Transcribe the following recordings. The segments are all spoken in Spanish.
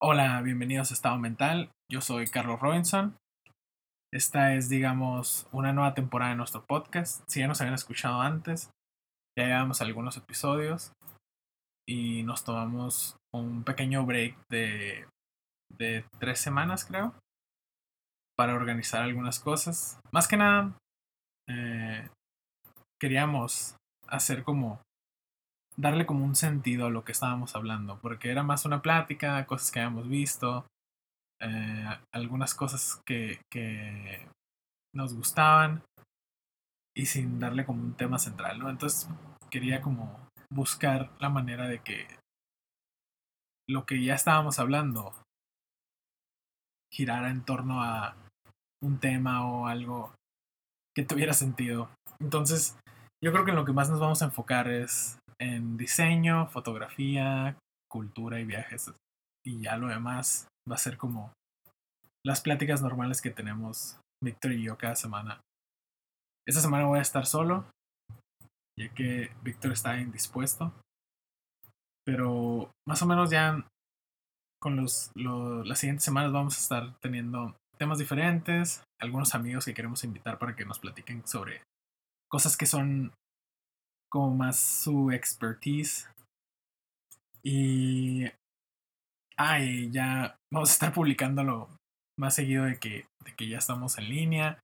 Hola, bienvenidos a Estado Mental. Yo soy Carlos Robinson. Esta es, digamos, una nueva temporada de nuestro podcast. Si ya nos habían escuchado antes, ya llevamos algunos episodios y nos tomamos un pequeño break de, de tres semanas, creo, para organizar algunas cosas. Más que nada, eh, queríamos hacer como darle como un sentido a lo que estábamos hablando, porque era más una plática, cosas que habíamos visto, eh, algunas cosas que, que nos gustaban y sin darle como un tema central. Entonces quería como buscar la manera de que lo que ya estábamos hablando girara en torno a un tema o algo que tuviera sentido. Entonces, yo creo que en lo que más nos vamos a enfocar es en diseño, fotografía, cultura y viajes. Y ya lo demás va a ser como las pláticas normales que tenemos Víctor y yo cada semana. Esta semana voy a estar solo, ya que Víctor está indispuesto. Pero más o menos ya con los, las siguientes semanas vamos a estar teniendo temas diferentes, algunos amigos que queremos invitar para que nos platiquen sobre cosas que son como más su expertise. Y. Ay, ya vamos a estar publicándolo más seguido de que, de que ya estamos en línea.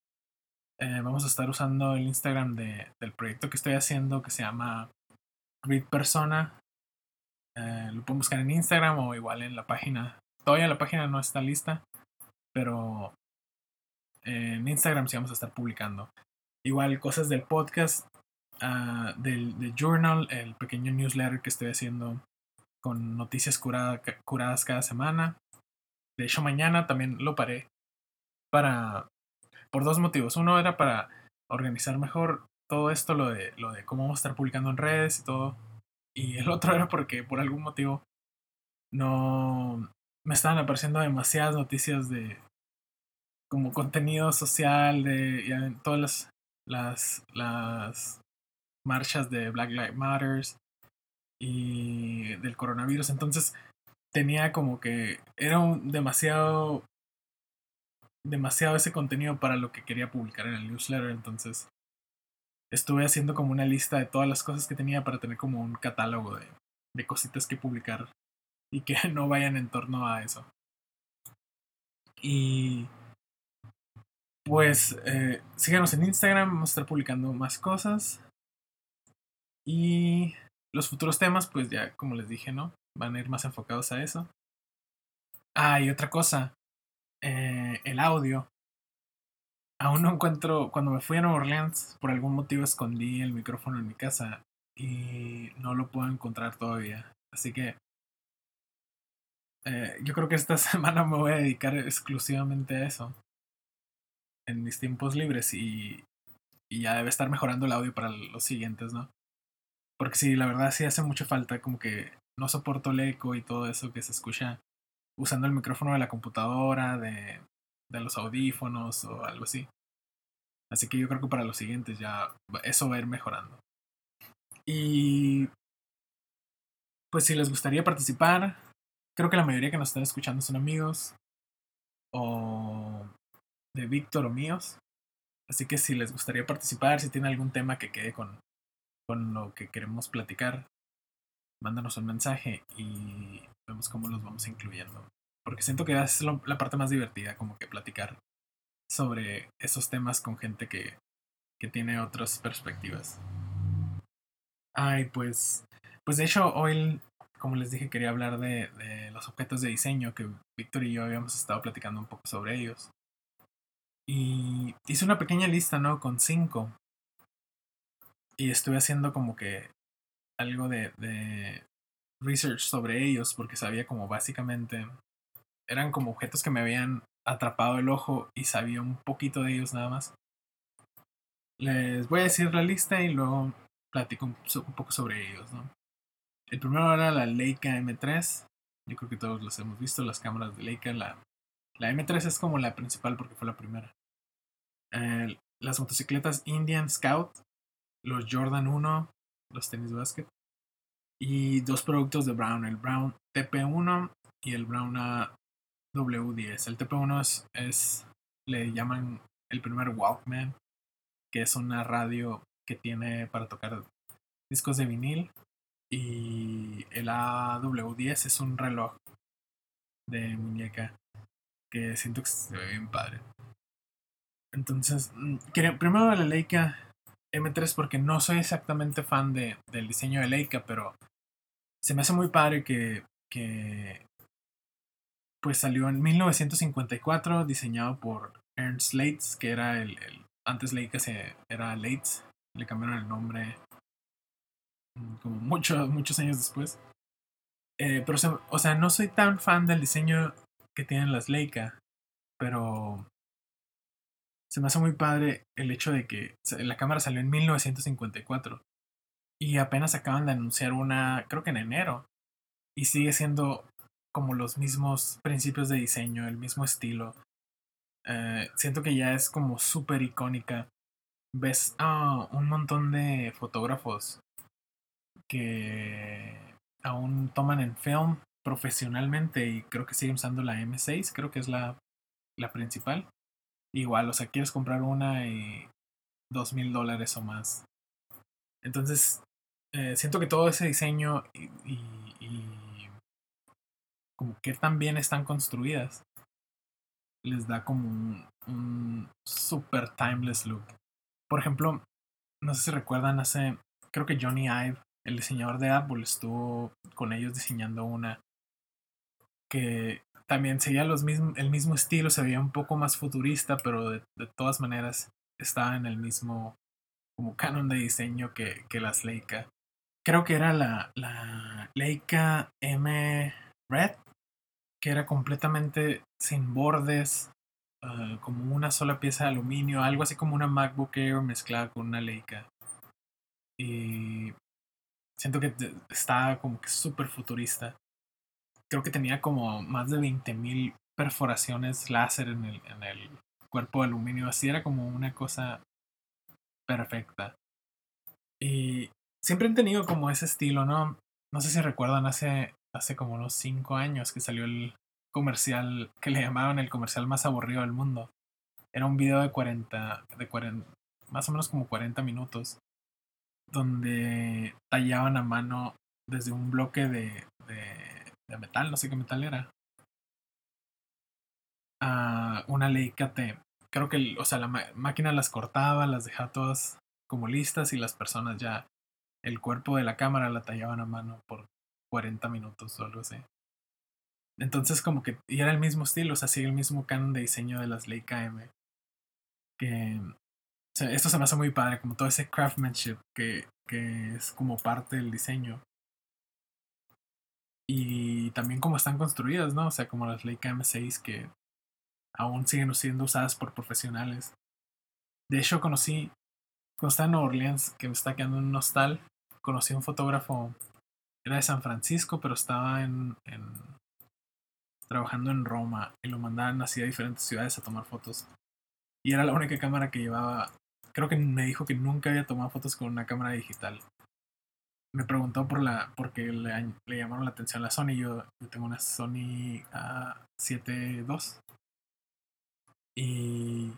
Eh, vamos a estar usando el Instagram de, del proyecto que estoy haciendo que se llama Read Persona. Eh, lo pueden buscar en Instagram o igual en la página. Todavía la página no está lista, pero en Instagram sí vamos a estar publicando. Igual cosas del podcast Ah, del, Journal, el pequeño newsletter que estoy haciendo con noticias curadas cada semana. De hecho, mañana también lo paré para por dos motivos. Uno era para organizar mejor todo esto, lo de, lo de cómo vamos a estar publicando en redes y todo. Y el otro era porque por algún motivo no me estaban apareciendo demasiadas noticias de como contenido social, de todas las, las, las marchas de Black Lives Matters y del coronavirus. Entonces tenía como que era un demasiado demasiado ese contenido para lo que quería publicar en el newsletter. Entonces estuve haciendo como una lista de todas las cosas que tenía para tener como un catálogo de, de cositas que publicar y que no vayan en torno a eso. Y pues eh, síganos en Instagram, vamos a estar publicando más cosas. Y los futuros temas, pues ya, como les dije, ¿no? Van a ir más enfocados a eso. Ah, y otra cosa. Eh, el audio. Aún no encuentro. Cuando me fui a Nueva Orleans, por algún motivo escondí el micrófono en mi casa. Y no lo puedo encontrar todavía. Así que. Eh, yo creo que esta semana me voy a dedicar exclusivamente a eso. En mis tiempos libres. Y, y ya debe estar mejorando el audio para los siguientes, ¿no? Porque sí, la verdad sí hace mucha falta, como que no soporto el eco y todo eso que se escucha usando el micrófono de la computadora, de, de los audífonos o algo así. Así que yo creo que para los siguientes ya eso va a ir mejorando. Y pues si les gustaría participar, creo que la mayoría que nos están escuchando son amigos o de Víctor o míos. Así que si les gustaría participar, si tienen algún tema que quede con, con lo que queremos platicar, mándanos un mensaje y vemos cómo los vamos incluyendo. Porque siento que es la parte más divertida, como que platicar sobre esos temas con gente que, que tiene otras perspectivas. Ay, pues, pues de hecho hoy, como les dije, quería hablar de, de los objetos de diseño que Víctor y yo habíamos estado platicando un poco sobre ellos. Y hice una pequeña lista, ¿no? Con cinco y estuve haciendo como que algo de, de research sobre ellos porque sabía como básicamente eran como objetos que me habían atrapado el ojo y sabía un poquito de ellos nada más. Les voy a decir la lista y luego platico un, poco sobre ellos, ¿no? El primero era la Leica M3. Yo creo que todos los hemos visto, las cámaras de Leica, la La M3 es como la principal porque fue la primera. Las motocicletas Indian Scout, los Jordan 1, los tenis basket. Y dos productos de Brown, el Brown TP1 y el Brown W10. El TP1 es, le llaman el primer Walkman, que es una radio que tiene para tocar discos de vinil. Y el AW10 es un reloj de muñeca que siento que se ve bien padre. Entonces, mm, primero la Leica M3 porque no soy exactamente fan de, del diseño de Leica, pero se me hace muy padre que, que pues salió en 1954 diseñado por Ernst Leitz, que era el, antes Leica se, era Leitz, le cambiaron el nombre mm, como muchos muchos años después. Eh, pero, o sea, no soy tan fan del diseño que tienen las Leica, pero se me hace muy padre el hecho de que la cámara salió en 1954 y apenas acaban de anunciar una, creo que en enero, y sigue siendo como los mismos principios de diseño, el mismo estilo. Eh, siento que ya es como súper icónica. Ves a un montón de fotógrafos que aún toman en film profesionalmente y creo que siguen usando la M6, creo que es la, la principal. Igual, o sea, quieres comprar una y dos mil dólares o más. Entonces, eh, siento que todo ese diseño y, como que tan bien están construidas les da como un, un super timeless look. Por ejemplo, no sé si recuerdan hace, creo que Johnny Ive el diseñador de Apple estuvo con ellos diseñando una que también seguía los el mismo estilo, se veía un poco más futurista, pero de, todas maneras estaba en el mismo como canon de diseño que, que las Leica. Creo que era la, la Leica M Red, que era completamente sin bordes, ah, como una sola pieza de aluminio, algo así como una MacBook Air mezclada con una Leica. Y Siento que está como que súper futurista. Creo que tenía como más de 20.000 perforaciones láser en el, en el cuerpo de aluminio. Así era como una cosa perfecta. Y siempre han tenido como ese estilo, ¿no? No sé si recuerdan hace, hace como unos 5 años que salió el comercial que le llamaban el comercial más aburrido del mundo. Era un video de 40, de 40, más o menos como 40 minutos donde tallaban a mano desde un bloque de, de, metal, no sé qué metal era, a una Leica T. Creo que, o sea, la máquina las cortaba, las dejaba todas como listas y las personas ya el cuerpo de la cámara la tallaban a mano por 40 minutos o algo así. Entonces como que y era el mismo estilo, o sea, sigue el mismo canon de diseño de las Leica M. Que esto se me hace muy padre, como todo ese craftsmanship que, que es como parte del diseño. Y también como están construidas, ¿no? O sea, como las Leica M6 que aún siguen siendo usadas por profesionales. De hecho, conocí, cuando estaba en Orleans, que me está quedando un hostal, conocí a un fotógrafo, era de San Francisco, pero estaba en, en trabajando en Roma y lo mandaban así a diferentes ciudades a tomar fotos. Y era la única cámara que llevaba creo que me dijo que nunca había tomado fotos con una cámara digital. Me preguntó por la, porque le, llamaron la atención la Sony. Yo, tengo una Sony A7 II. Y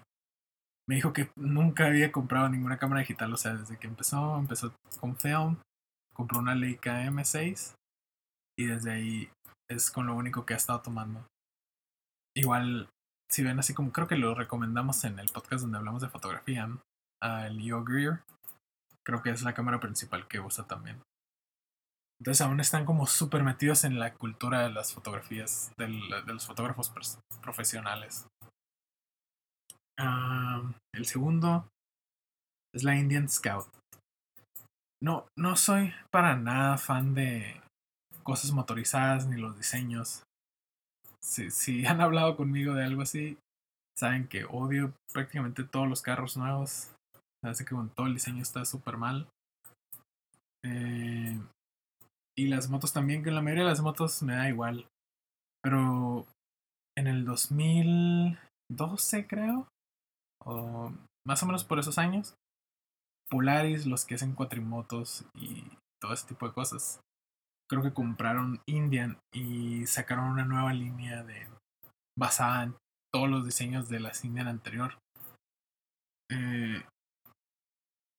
me dijo que nunca había comprado ninguna cámara digital. O sea, desde que empezó, empezó con film, compró una Leica M6 y desde ahí es con lo único que ha estado tomando. Igual, si ven así como creo que lo recomendamos en el podcast donde hablamos de fotografía, al Greer. Creo que es la cámara principal que usa también. Entonces aún están como súper metidos en la cultura de las fotografías, de los fotógrafos profesionales. el segundo es la Indian Scout. No, no soy para nada fan de cosas motorizadas ni los diseños. Si, si han hablado conmigo de algo así, saben que odio prácticamente todos los carros nuevos. Así que todo el diseño está súper mal. Eh, y las motos también, que la mayoría de las motos me da igual. Pero en el 2012 creo, o más o menos por esos años, Polaris, los que hacen cuatrimotos y todo ese tipo de cosas, creo que compraron Indian y sacaron una nueva línea de basada en todos los diseños de las Indian anterior. Eh,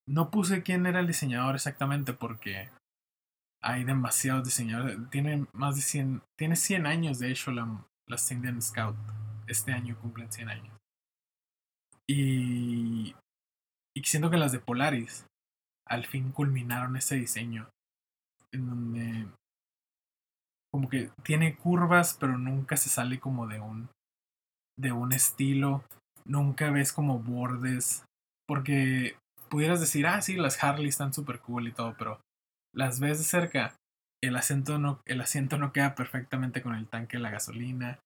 no puse quién era el diseñador exactamente porque hay demasiados diseñadores. Tiene más de 100, tiene 100 años de hecho la, las Indian Scout. Este año cumplen 100 años. Y, y siento que las de Polaris al fin culminaron ese diseño. En donde como que tiene curvas, pero nunca se sale como de un de un estilo. Nunca ves como bordes. Porque pudieras decir, ah, sí, las Harley están súper cool y todo, pero las ves de cerca. El asiento no, el asiento no queda perfectamente con el tanque de la gasolina.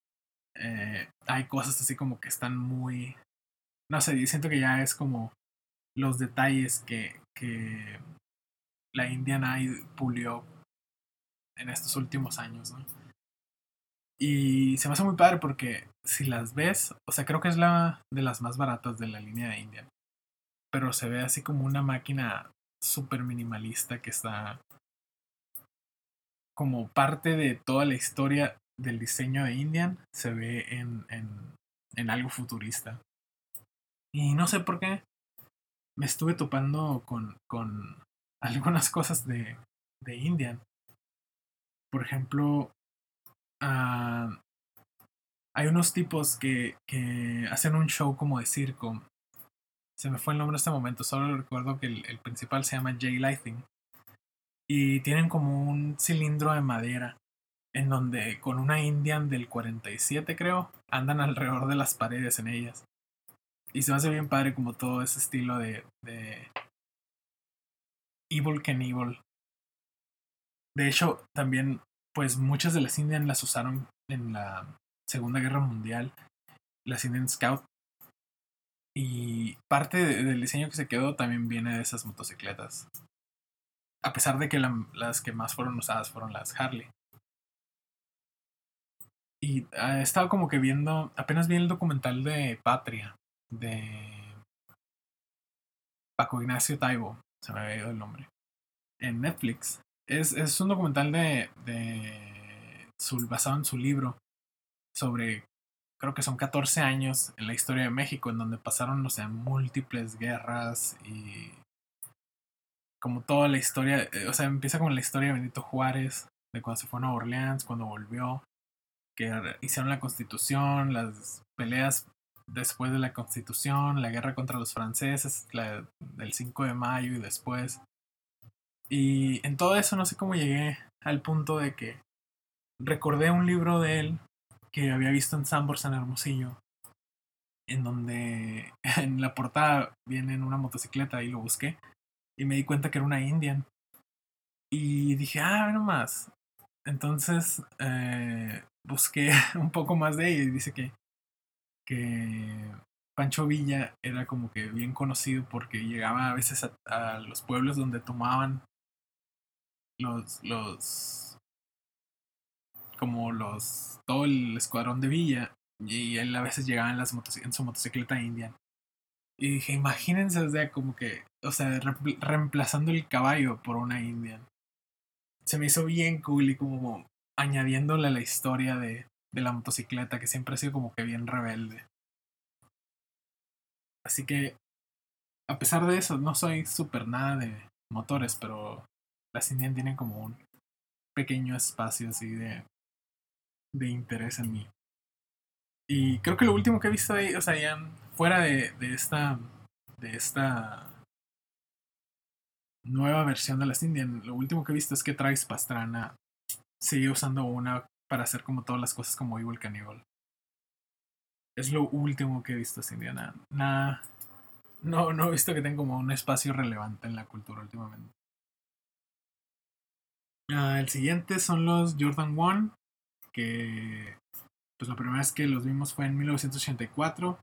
Eh, hay cosas así como que están muy. No sé, siento que ya es como los detalles que, que la Indian Eye pulió en estos últimos años, ¿no? Y se me hace muy padre porque si las ves, o sea, creo que es la de las más baratas de la línea de Indian. Pero se ve así como una máquina súper minimalista que está como parte de toda la historia del diseño de Indian. Se ve en, en, en algo futurista. Y no sé por qué me estuve topando con, con algunas cosas de, de Indian. Por ejemplo, uh, hay unos tipos que, que hacen un show como de circo. Se me fue el nombre en este momento, solo recuerdo que el, el principal se llama Jay Lighting. Y tienen como un cilindro de madera en donde con una Indian del 47 creo, andan alrededor de las paredes en ellas. Y se me hace bien padre como todo ese estilo de, de Evil Evil. De hecho, también, pues muchas de las Indian las usaron en la Segunda Guerra Mundial, las Indian Scout. Y parte del diseño que se quedó también viene de esas motocicletas. A pesar de que las que más fueron usadas fueron las Harley. Y he estado como que viendo, apenas vi el documental de Patria, de Paco Ignacio Taibo, se me había ido el nombre, en Netflix. Es, es un documental de, de su, basado en su libro sobre, creo que son 14 años en la historia de México, en donde pasaron, o sea, múltiples guerras y como toda la historia, eh, o sea, empieza con la historia de Benito Juárez, de cuando se fue a Nueva Orleans, cuando volvió, que hicieron la constitución, las peleas después de la constitución, la guerra contra los franceses, la del 5 de mayo y después. Y en todo eso no sé cómo llegué al punto de que recordé un libro de él que había visto en San San Hermosillo, en donde en la portada viene en una motocicleta y lo busqué y me di cuenta que era una Indian. Y dije, ah, no más. Entonces eh, busqué un poco más de ella y dice que, que Pancho Villa era como que bien conocido porque llegaba a veces a, los pueblos donde tomaban los, los como los todo el escuadrón de Villa y él a veces llegaba en, las su motocicleta Indian. Y dije, imagínense, o sea, como que, o sea, reemplazando el caballo por una Indian. Se me hizo bien cool y como añadiéndole a la historia de, de la motocicleta, que siempre ha sido como que bien rebelde. Así que, a pesar de eso, no soy súper nada de motores, pero las Indian tienen como un pequeño espacio así de de interés en mí. Y creo que lo último que he visto ahí, o sea, ya fuera de, de esta de esta nueva versión de las Indian, lo último que he visto es que Travis Pastrana sigue usando una para hacer como todas las cosas como Evil Cannibal. Es lo último que he visto de Indiana. Nada. No, no he visto que tenga como un espacio relevante en la cultura últimamente. Ah, el siguiente son los Jordan One que pues la primera vez que los vimos fue en 1984.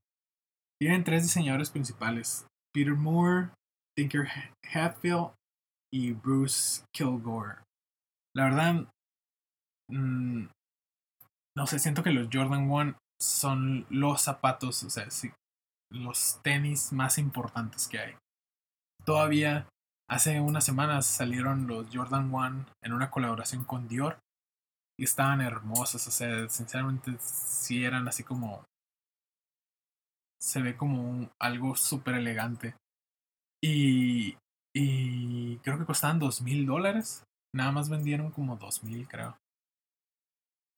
Tienen tres diseñadores principales, Peter Moore, Tinker Hatfield y Bruce Kilgore. La verdad, mm, no sé, siento que los Jordan 1 son los zapatos, o sea, sí, los tenis más importantes que hay. Todavía hace unas semanas salieron los Jordan 1 en una colaboración con Dior y estaban hermosos, o sea, sinceramente sí eran así como se ve como algo súper elegante. Y, y creo que costaban dos mil dólares. Nada más vendieron como dos mil, creo.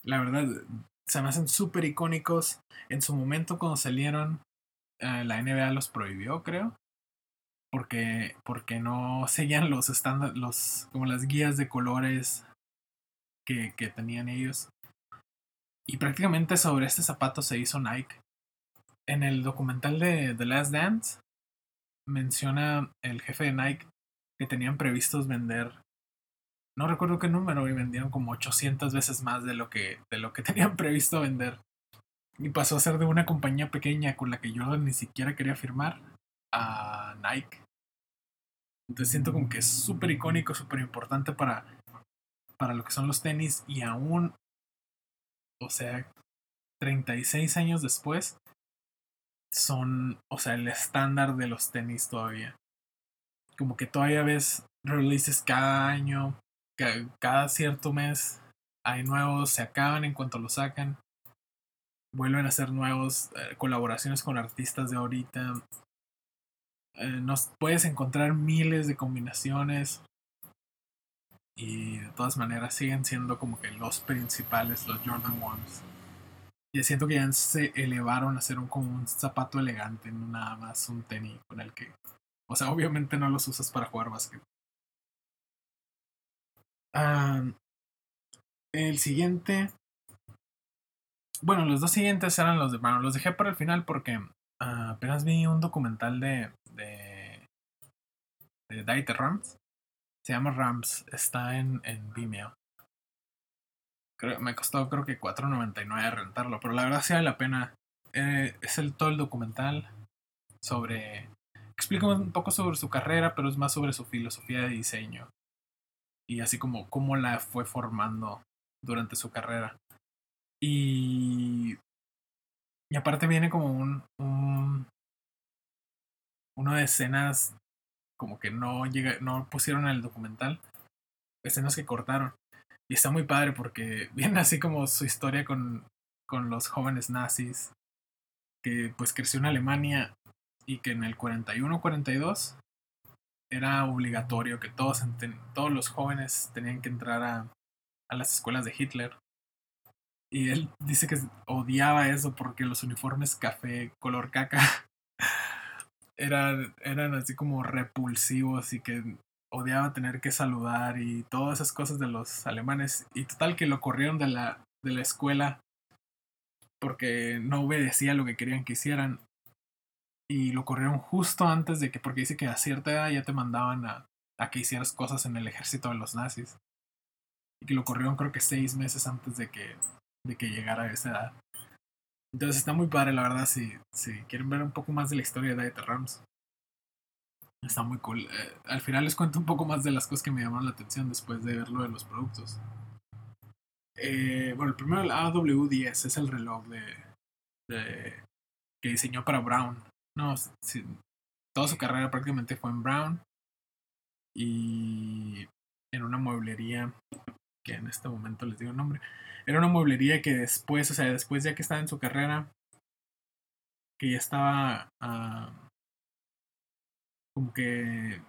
La verdad, se me hacen súper icónicos. En su momento cuando salieron, eh, la NBA los prohibió, creo. Porque, porque no seguían los estándares, los, como las guías de colores que, que tenían ellos. Y prácticamente sobre este zapato se hizo Nike en el documental de The Last Dance menciona el jefe de Nike que tenían previstos vender no recuerdo qué número y vendieron como 800 veces más de lo que de lo que tenían previsto vender y pasó a ser de una compañía pequeña con la que yo ni siquiera quería firmar a Nike entonces siento como que es súper icónico súper importante para para lo que son los tenis y aún o sea 36 años después son, o sea, el estándar de los tenis todavía. Como que todavía ves releases cada año, cada cierto mes hay nuevos, se acaban en cuanto los sacan. Vuelven a hacer nuevos, eh, colaboraciones con artistas de ahorita. Eh, nos puedes encontrar miles de combinaciones. Y de todas maneras siguen siendo como que los principales, los Jordan Ones. Y siento que ya se elevaron a ser un, como un zapato elegante, no nada más un tenis con el que. O sea, obviamente no los usas para jugar básquet. El siguiente. Bueno, los dos siguientes eran los de Brown. Los dejé para el final porque ah, apenas vi un documental de. de. de Rams. Se llama Rams. Está en, en Vimeo me costó creo que 4.99 rentarlo, pero la verdad sí vale la pena. Eh, es el todo el documental sobre... Explica un poco sobre su carrera, pero es más sobre su filosofía de diseño. Y así como cómo la fue formando durante su carrera. Y... Y aparte viene como un... un una de escenas como que no llega, no pusieron en el documental. Escenas que cortaron. Y está muy padre porque viene así como su historia con, con los jóvenes nazis, que pues creció en Alemania y que en el 41-42 era obligatorio que todos, todos los jóvenes tenían que entrar a, a las escuelas de Hitler. Y él dice que odiaba eso porque los uniformes café color caca eran, eran así como repulsivos y que odiaba tener que saludar y todas esas cosas de los alemanes. Y total que lo corrieron de la, de la escuela porque no obedecía lo que querían que hicieran. Y lo corrieron justo antes de que, porque dice que a cierta edad ya te mandaban a, a que hicieras cosas en el ejército de los nazis. Y que lo corrieron creo que seis meses antes de que, de que llegara a esa edad. Entonces está muy padre, la verdad, si, si quieren ver un poco más de la historia de Dieter Rams. Está muy cool. Eh, al final les cuento un poco más de las cosas que me llamaron la atención después de verlo de los productos. Eh, bueno, el primero, el AW10, es el reloj de, de que diseñó para Brown. No, toda su carrera prácticamente fue en Brown. Y en una mueblería, que en este momento les digo el nombre. Era una mueblería que después, o sea, después ya que estaba en su carrera, que ya estaba uh, como que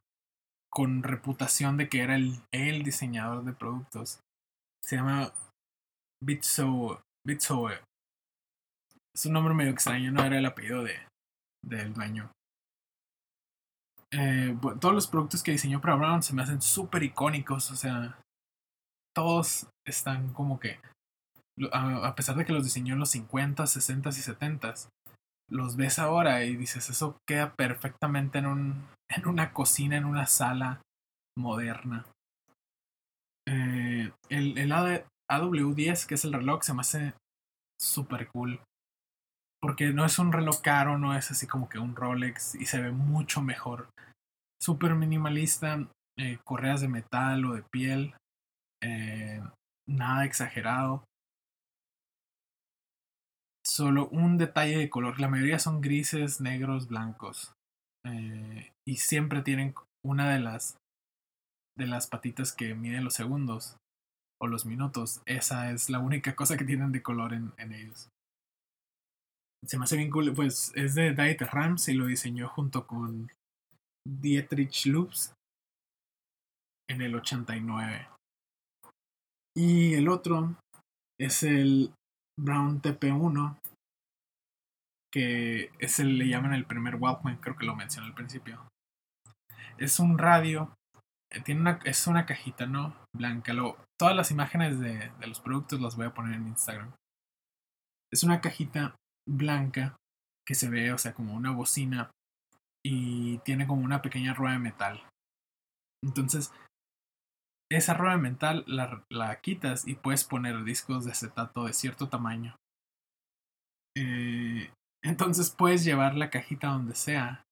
con reputación de que era el, el diseñador de productos. Se llama Bitso, Bitso. Es un nombre medio extraño, no era el apellido de, del dueño. Eh, todos los productos que diseñó para Brown se me hacen súper icónicos, o sea, todos están como que, a, a, pesar de que los diseñó en los 50, 60 y 70, los ves ahora y dices, eso queda perfectamente en, un, en una cocina, en una sala moderna. Eh, el, el AW10, que es el reloj, se me hace súper cool. Porque no es un reloj caro, no es así como que un Rolex y se ve mucho mejor. Súper minimalista, eh, correas de metal o de piel, eh, nada exagerado solo un detalle de color. La mayoría son grises, negros, blancos. Eh, y siempre tienen una de las de las patitas que mide los segundos o los minutos. Esa es la única cosa que tienen de color en ellos. Se me hace bien cool. Pues es de Dieter Rams y lo diseñó junto con Dietrich Loops en el 89. Y el otro es el Brown TP1, que es el, le llaman el primer Walkman, creo que lo mencioné al principio. Es un radio, eh, tiene una, es una cajita, ¿no? Blanca. Lo, todas las imágenes de, de los productos las voy a poner en Instagram. Es una cajita blanca que se ve, o sea, como una bocina y tiene como una pequeña rueda de metal. Entonces, esa rueda de metal la, la quitas y puedes poner discos de acetato de cierto tamaño. Eh, entonces puedes llevar la cajita donde sea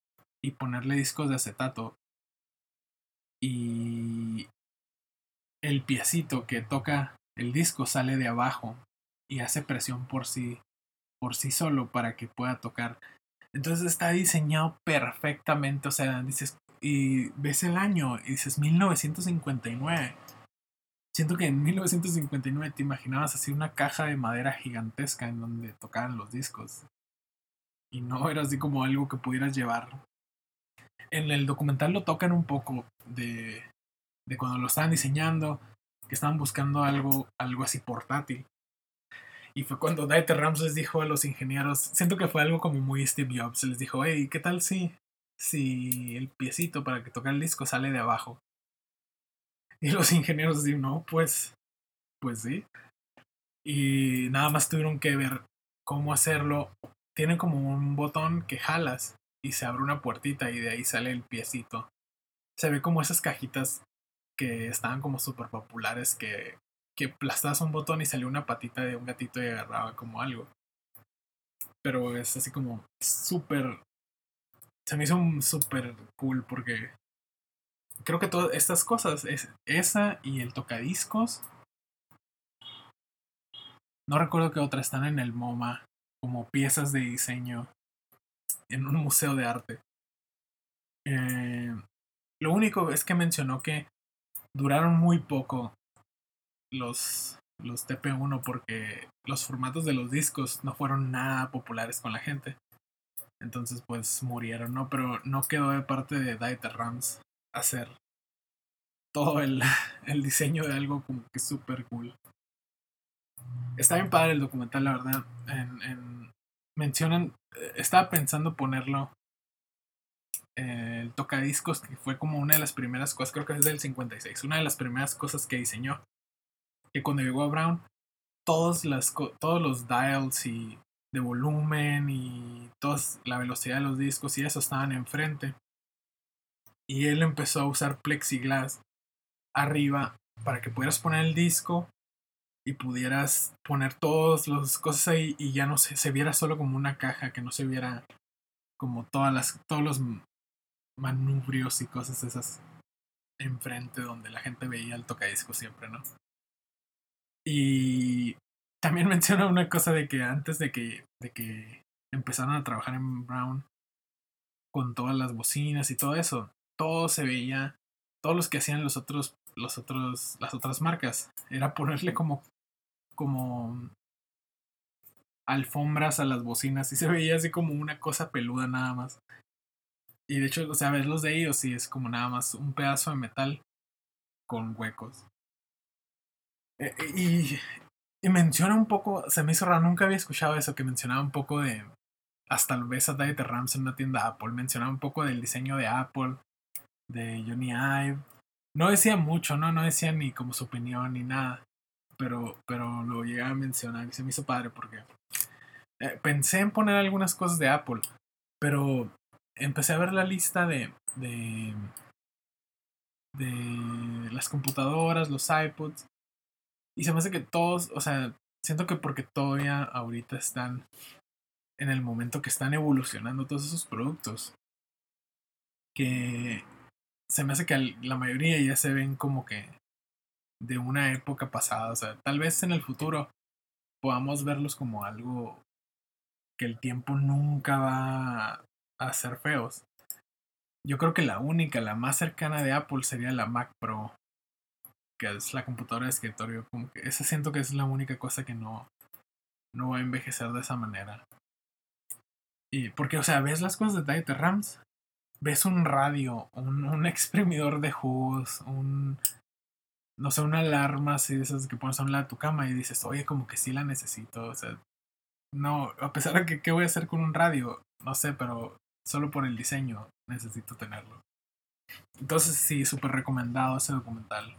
y ponerle discos de acetato. Y el piecito que toca el disco sale de abajo y hace presión por sí, por sí solo para que pueda tocar. Entonces está diseñado perfectamente. O sea, dices, y ves el año y dices 1959. Siento que en 1959 te imaginabas así una caja de madera gigantesca en donde tocaban los discos. Y no era así como algo que pudieras llevar. En el documental lo tocan un poco de, de cuando lo estaban diseñando, que estaban buscando algo, algo así portátil. Y fue cuando Dieter Ramses dijo a los ingenieros, siento que fue algo como muy Steve Jobs, les dijo, hey, ¿qué tal si si el piecito para que toque el disco sale de abajo. Y los ingenieros dicen, no, pues, pues sí. Y nada más tuvieron que ver cómo hacerlo. Tiene como un botón que jalas y se abre una puertita y de ahí sale el piecito. Se ve como esas cajitas que estaban como súper populares que, que aplastabas un botón y salió una patita de un gatito y agarraba como algo. Pero es así como súper se me hizo súper cool porque creo que todas estas cosas, es esa y el tocadiscos. No recuerdo que otra están en el MoMA como piezas de diseño en un museo de arte. Eh, lo único es que mencionó que duraron muy poco los, los TP1 porque los formatos de los discos no fueron nada populares con la gente. Entonces pues murieron, ¿no? Pero no quedó de parte de Dieter Rams hacer todo el, el diseño de algo como que súper cool. Está bien padre el documental, la verdad. En, en, mencionan, eh, estaba pensando ponerlo eh, el tocadiscos, que fue como una de las primeras cosas, creo que es del 56, una de las primeras cosas que diseñó. Que cuando llegó a Brown, todos, las, todos los dials y de volumen y toda la velocidad de los discos y eso estaban enfrente. Y él empezó a usar plexiglas arriba para que pudieras poner el disco y pudieras poner todas las cosas ahí y ya no se, se viera solo como una caja, que no se viera como todas las, todos los manubrios y cosas esas enfrente donde la gente veía el tocadisco siempre, ¿no? Y también menciona una cosa de que antes de que, de que empezaron a trabajar en Brown con todas las bocinas y todo eso, todo se veía, todos los que hacían los otros, los otros, las otras marcas, era ponerle como, como alfombras a las bocinas y se veía así como una cosa peluda nada más. Y de hecho, o sea, ves los de ellos y es como nada más un pedazo de metal con huecos. Eh, y y menciona un poco, se me hizo raro, nunca había escuchado eso, que mencionaba un poco de, hasta ves a Dieter Rams en una tienda Apple, mencionaba un poco del diseño de Apple, de Johnny Ive. No decía mucho, ¿no? No decía ni como su opinión ni nada, pero, pero lo llegué a mencionar y se me hizo padre porque eh, pensé en poner algunas cosas de Apple, pero empecé a ver la lista de, de, de las computadoras, los iPods, y se me hace que todos, o sea, siento que porque todavía ahorita están en el momento que están evolucionando todos esos productos, que se me hace que la mayoría ya se ven como que de una época pasada, o sea, tal vez en el futuro podamos verlos como algo que el tiempo nunca va a ser feos. Yo creo que la única, la más cercana de Apple sería la Mac Pro, que es la computadora de escritorio. Como que siento que es la única cosa que no, no va a envejecer de esa manera. Y porque, o sea, ves las cosas de Dieter Rams, ves un radio, un, un exprimidor de jugos, un, no sé, una alarma así de esas que pones a un lado de tu cama y dices, oye, como que sí la necesito. O sea, no, a pesar de que, ¿qué voy a hacer con un radio? No sé, pero solo por el diseño necesito tenerlo. Entonces, sí, súper recomendado ese documental.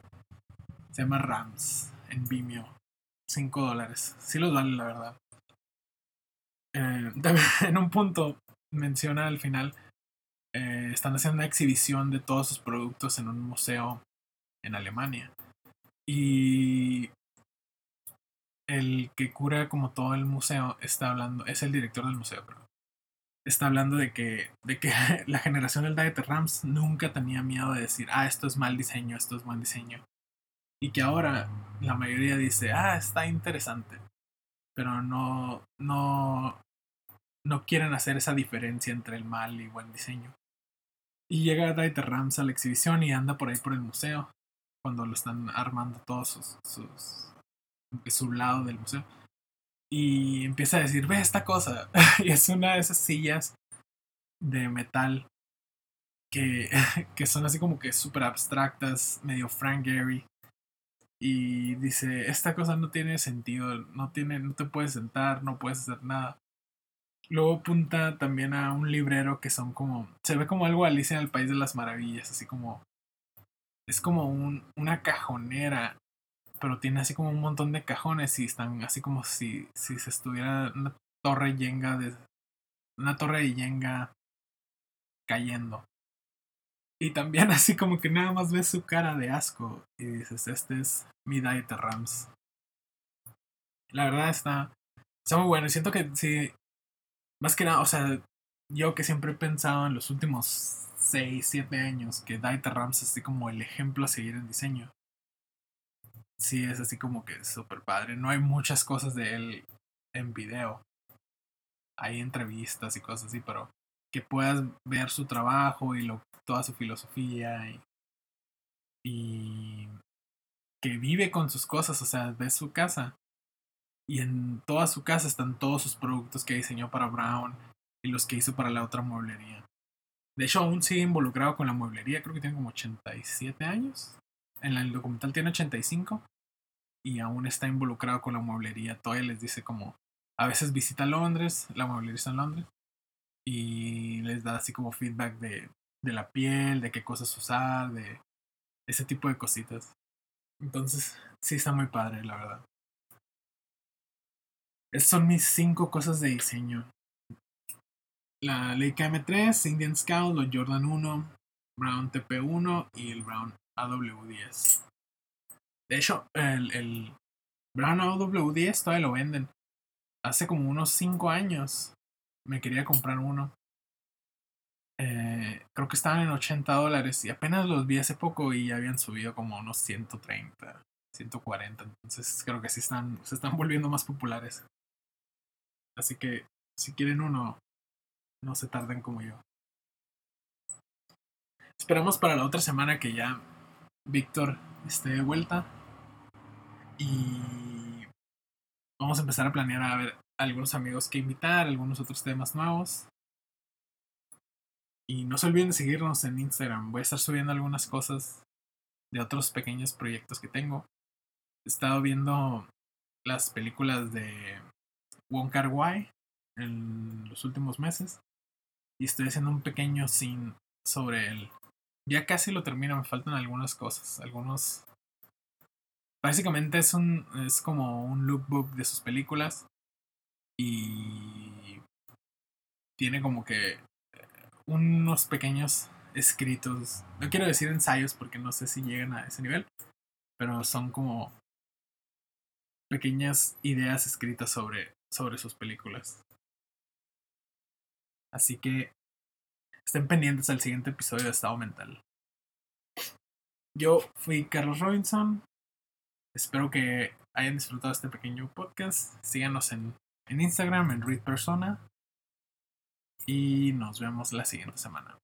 Se llama Rams en Vimeo. 5 dólares. Sí los vale, la verdad. Eh, en un punto menciona al final, eh, están haciendo una exhibición de todos sus productos en un museo en Alemania. Y el que cura como todo el museo está hablando, es el director del museo, pero está hablando de que, de que la generación del Dieter Rams nunca tenía miedo de decir, ah, esto es mal diseño, esto es buen diseño. Y que ahora la mayoría dice, ah, está interesante. Pero no, no, no quieren hacer esa diferencia entre el mal y buen diseño. Y llega Dieter Rams a la exhibición y anda por ahí por el museo cuando lo están armando todos sus, sus su lado del museo y empieza a decir ve esta cosa y es una de esas sillas de metal que, que son así como que súper abstractas medio Frank Gehry y dice esta cosa no tiene sentido no tiene no te puedes sentar no puedes hacer nada Luego apunta también a un librero que son como. Se ve como algo Alicia en el País de las Maravillas, así como es como un, una cajonera, pero tiene así como un montón de cajones y están así como si, si se estuviera una torre yenga de una torre de yenga cayendo. Y también así como que nada más ves su cara de asco y dices, este es mi Diet Rams. La verdad está, está muy bueno. Siento que sí, más que nada, o sea, yo que siempre he pensado en los últimos 6, 7 años que Dieter Rams es así como el ejemplo a seguir en diseño. Sí, es así como que súper padre. No hay muchas cosas de él en video. Hay entrevistas y cosas así, pero que puedas ver su trabajo y lo, toda su filosofía y, y que vive con sus cosas, o sea, ves su casa y en toda su casa están todos sus productos que diseñó para Brown y los que hizo para la otra mueblería. De hecho, aún sigue involucrado con la mueblería, creo que tiene como 87 años. En el documental tiene 85 y aún está involucrado con la mueblería. Todavía les dice como, a veces visita Londres, la mueblería está en Londres, y les da así como feedback de, de la piel, de qué cosas usar, de ese tipo de cositas. Entonces, sí está muy padre, la verdad. Esas son mis cinco cosas de diseño la Leica M3, Indian Scout, los Jordan 1, Brown TP1 y el Brown AW10. De hecho, el, el Brown AW10 todavía lo venden. Hace como unos 5 años me quería comprar uno. Eh, creo que estaban en 80 dólares y apenas los vi hace poco y ya habían subido como unos 130, 140. Entonces creo que sí están, se están volviendo más populares. Así que si quieren uno, no se tarden como yo. Esperamos para la otra semana que ya Víctor esté de vuelta. Y vamos a empezar a planear a ver algunos amigos que invitar, algunos otros temas nuevos. Y no se olviden de seguirnos en Instagram. Voy a estar subiendo algunas cosas de otros pequeños proyectos que tengo. He estado viendo las películas de Wong Kar Wai en los últimos meses y estoy haciendo un pequeño scene sobre él. Ya casi lo termino, me faltan algunas cosas, algunos... Básicamente es un es como un lookbook de sus películas y tiene como que unos pequeños escritos, no quiero decir ensayos porque no sé si llegan a ese nivel, pero son como pequeñas ideas escritas sobre, sobre sus películas. Así que estén pendientes al siguiente episodio de Estado Mental. Yo fui Carlos Robinson. Espero que hayan disfrutado este pequeño podcast. Síganos en en Instagram, en Read Persona. Y nos vemos la siguiente semana.